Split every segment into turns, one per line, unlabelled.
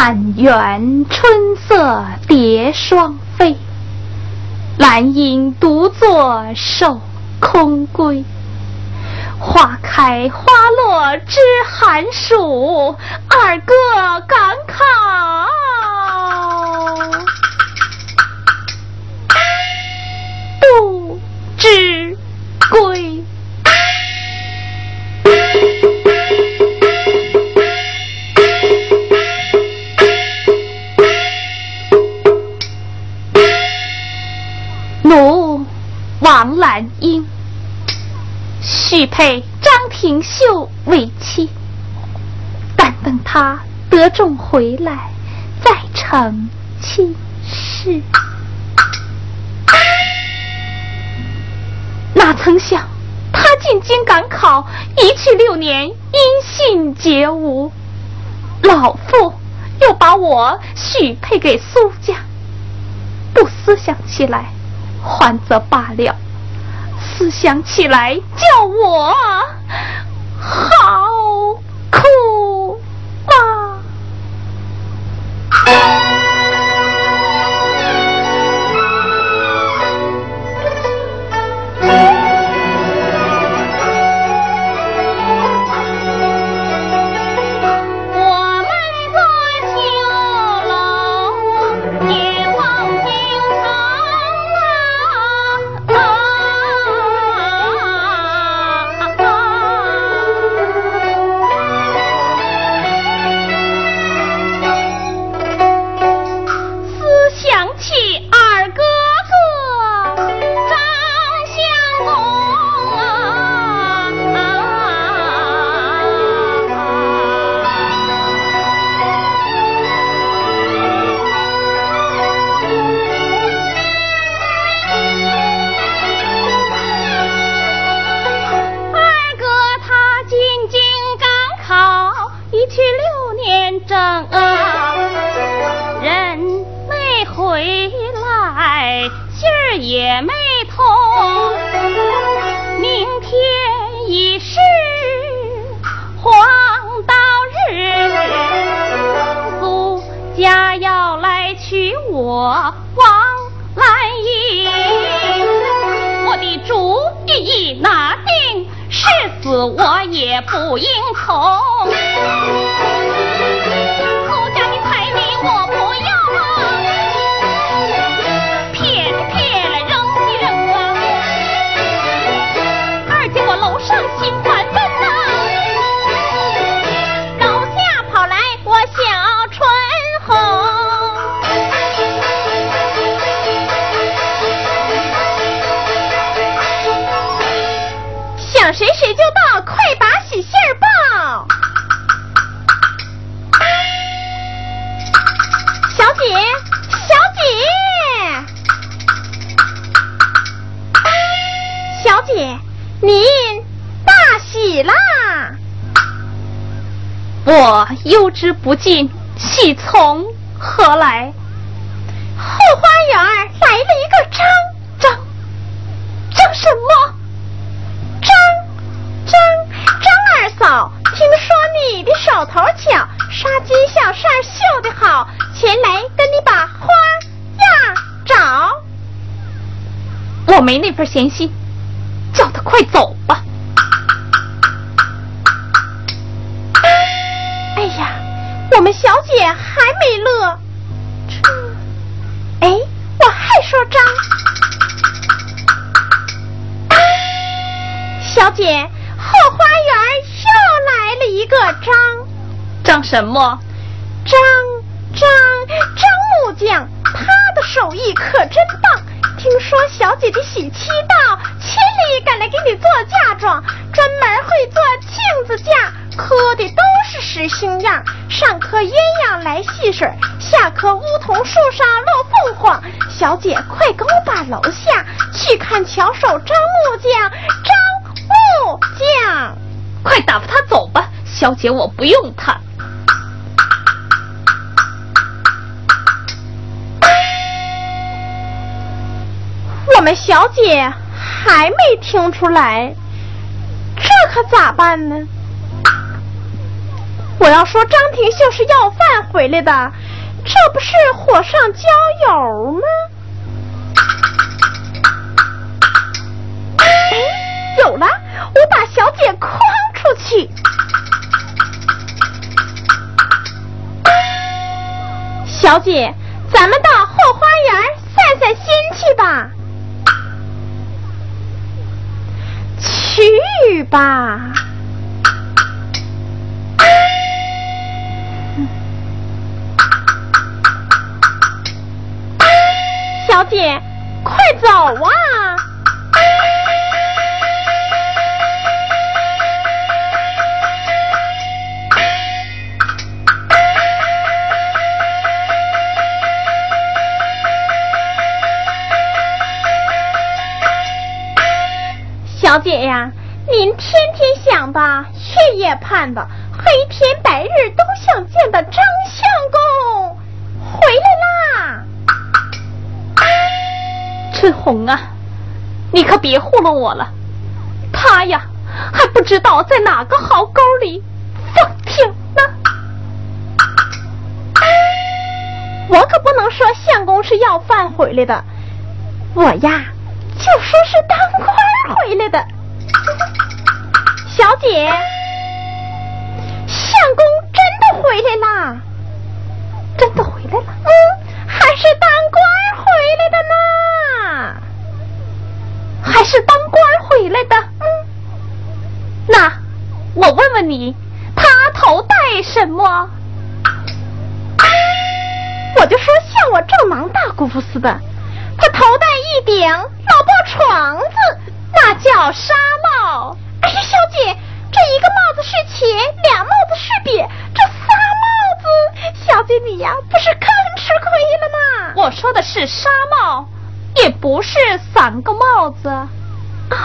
满园春色蝶双飞，兰莺独坐守空归。花开花落知寒暑，二哥赶考配张廷秀为妻，但等他得中回来，再成亲事。哪曾想他进京赶考，一去六年，音信皆无。老父又把我许配给苏家，不思想起来，还则罢了。思想起来，叫我好。来信儿也没通，明天已是黄道日，苏家要来娶我王兰英，我的主意已拿定，誓死我也不应从。忧之不尽，喜从何来？
后花园来了一个张张张什么？张张张二嫂，听说你的手头巧，纱巾小扇绣得好，前来跟你把花呀找。
我没那份闲心，叫他快走吧。
们小姐还没乐，这，哎，我还说张，小姐后花园又来了一个张，
张什么？
张张张木匠，他的手艺可真棒。听说小姐的喜期到，千里赶来给你做嫁妆，专门会做镜子架。刻的都是实心样，上刻鸳鸯来戏水，下刻梧桐树上落凤凰。小姐，快跟我把楼下去看巧手张木匠，张木匠，
快打发他走吧。小姐，我不用他。
我们小姐还没听出来，这可咋办呢？我要说张廷秀是要饭回来的，这不是火上浇油吗？哎，有了，我把小姐诓出去。小姐，咱们到后花园散散心去吧。去吧。小姐，快走啊！小姐呀，您天天想的，夜夜盼的，黑天白日都想见的张相
红啊，你可别糊弄我了，他呀还不知道在哪个壕沟里放挺呢。
我可不能说相公是要饭回来的，我呀就说是当官回来的。小姐，相公真的回来啦？
真的回来了？
嗯，还是当官回来的呢？
还是当官回来的？嗯，那我问问你，他头戴什么？
我就说像我这忙大姑父似的，他头戴一顶老布床子，
那叫纱帽。
哎呀，小姐，这一个帽子是钱，俩帽子是瘪，这仨帽子，小姐你呀，不是更吃亏了吗？
我说的是纱帽，也不是三个帽子。
啊，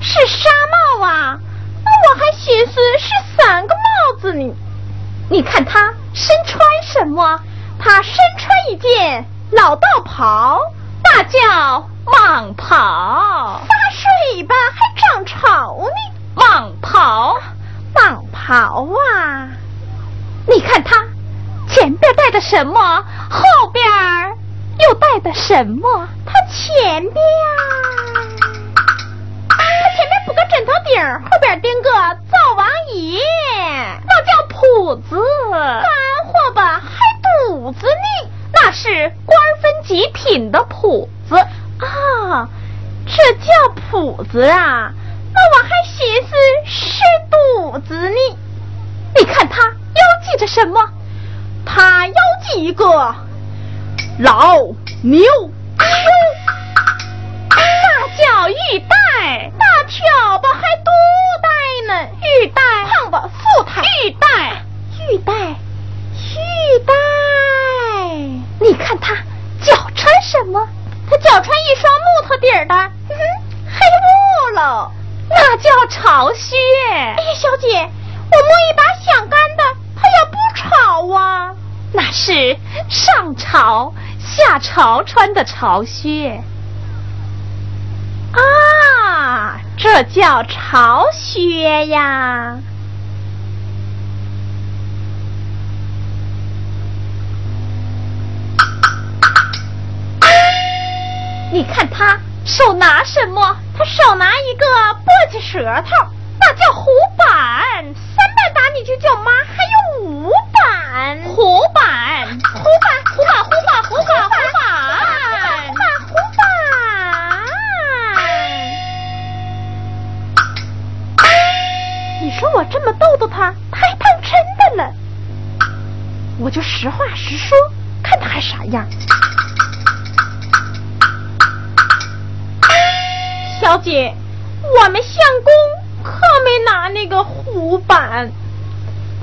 是纱帽啊，那我还寻思是三个帽子呢。
你看他身穿什么？
他身穿一件老道袍，
那叫蟒袍。
发水吧，还涨潮呢。
蟒袍，
蟒袍啊！
你看他前边戴的什么，后边又戴的什么？
他前边，他前面铺个枕头顶，后边钉个灶王爷，
那叫铺子。
干活吧，还肚子呢，
那是官分极品的铺子
啊！这叫铺子啊！那我还寻思是肚子呢，
你看他腰系着什么？
他腰系一个老牛，
那叫玉带，
挑吧还多带。呢，
玉带。
胖吧富态，
玉带。
玉带。玉带，
你看他脚穿什么？
他脚穿一双木头底儿的，黑木喽。
那叫巢靴。哎
呀，小姐，我摸一把响干的，它也不潮啊。
那是上朝下朝穿的巢靴。
这叫巢穴呀。
你看他。手拿什么？
他手拿一个簸箕舌头，
那叫虎板。
三板打你就叫妈，还有五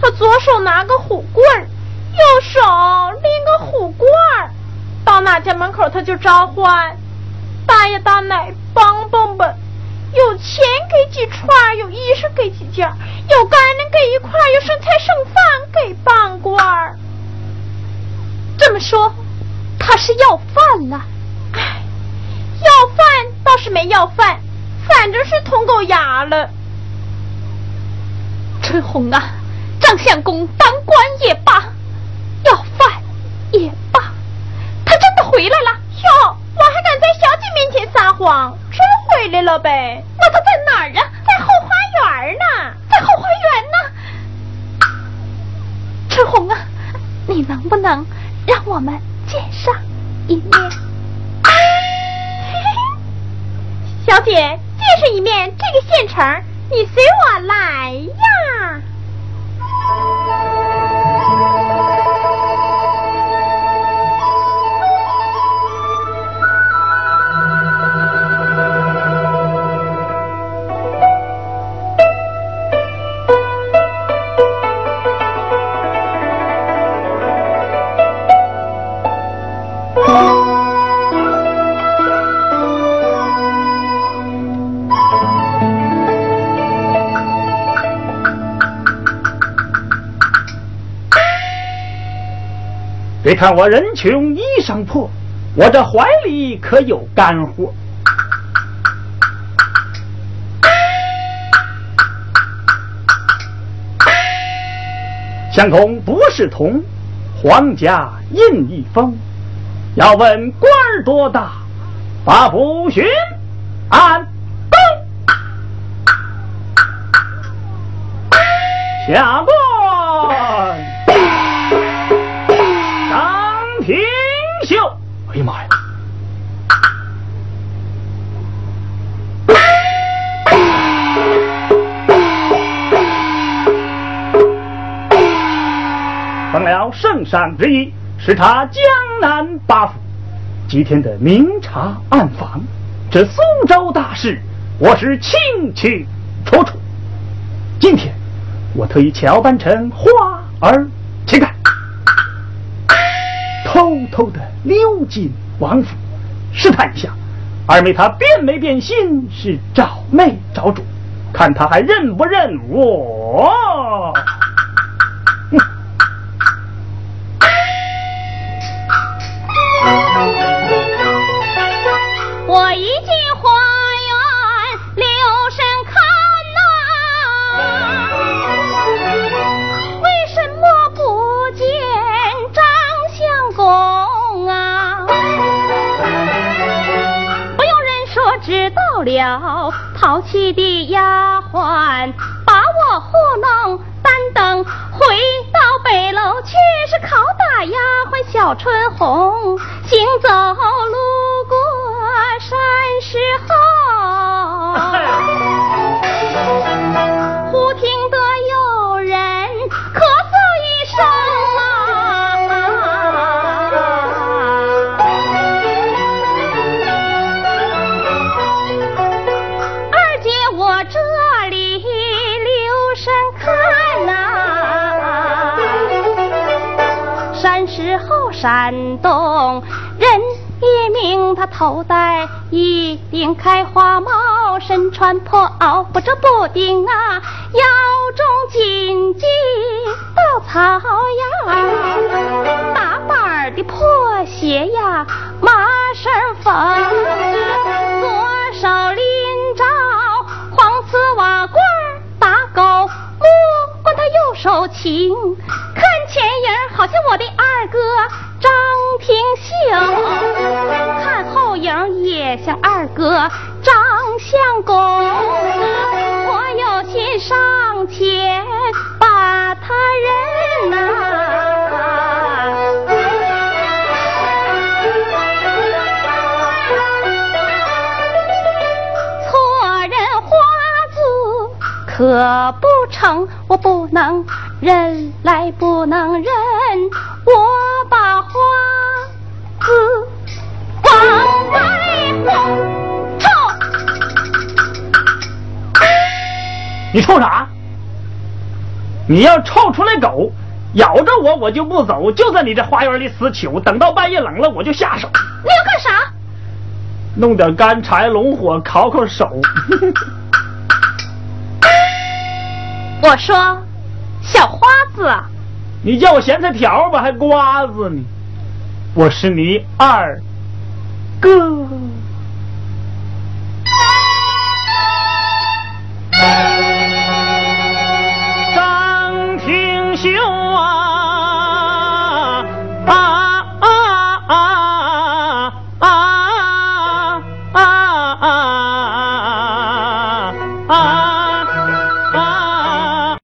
他左手拿个虎棍，右手拎个虎罐，到哪家门口他就召唤：“大爷大奶，帮帮吧！有钱给几串，有衣裳给几件，有干粮给一块，有剩菜剩饭给半罐。”
这么说，他是要饭了。
要饭倒是没要饭，反正是捅狗牙了。
春红啊，相公当官也罢，要饭也罢，他真的回来了。
哟，我还敢在小姐面前撒谎，真回来了呗？
那他在哪儿啊？
在后花园呢，
在后花园呢。春红啊，你能不能让我们见上一面？
小姐，见上一面，这个县城，你随我来呀。
别看我人穷衣裳破，我这怀里可有干货。相公不是铜，皇家印一封。要问官儿多大，把府巡按东下官。秀，哎呀妈呀！奉了圣上之意，视察江南八府几天的明察暗访，这苏州大事，我是清清楚楚。今天我特意乔扮成花儿。偷偷的溜进王府，试探一下二妹她变没变心，是找妹找主，看她还认不认。我
小，淘气的丫鬟把我糊弄，单等回到北楼，却是拷打丫鬟小春红，山东，人也名他头戴一顶开花帽，身穿破袄，不遮不顶啊，腰中紧系稻草呀，大板的破鞋呀，麻绳缝，左手拎着黄丝瓦罐打狗，摸管他右手琴，看前影好像我的二哥张廷秀，看后影也像二哥。张相公，我有心上前把他认呐、错认花子可不成，我不能认来不能认，我
你臭啥？你要臭出来狗，咬着我我就不走，就在你这花园里死囚，等到半夜冷了我就下手，
你要干啥？
弄点干柴龙火烤烤手。
我说，小花子啊，
你叫我咸菜条吧，还瓜子呢？我是你二哥。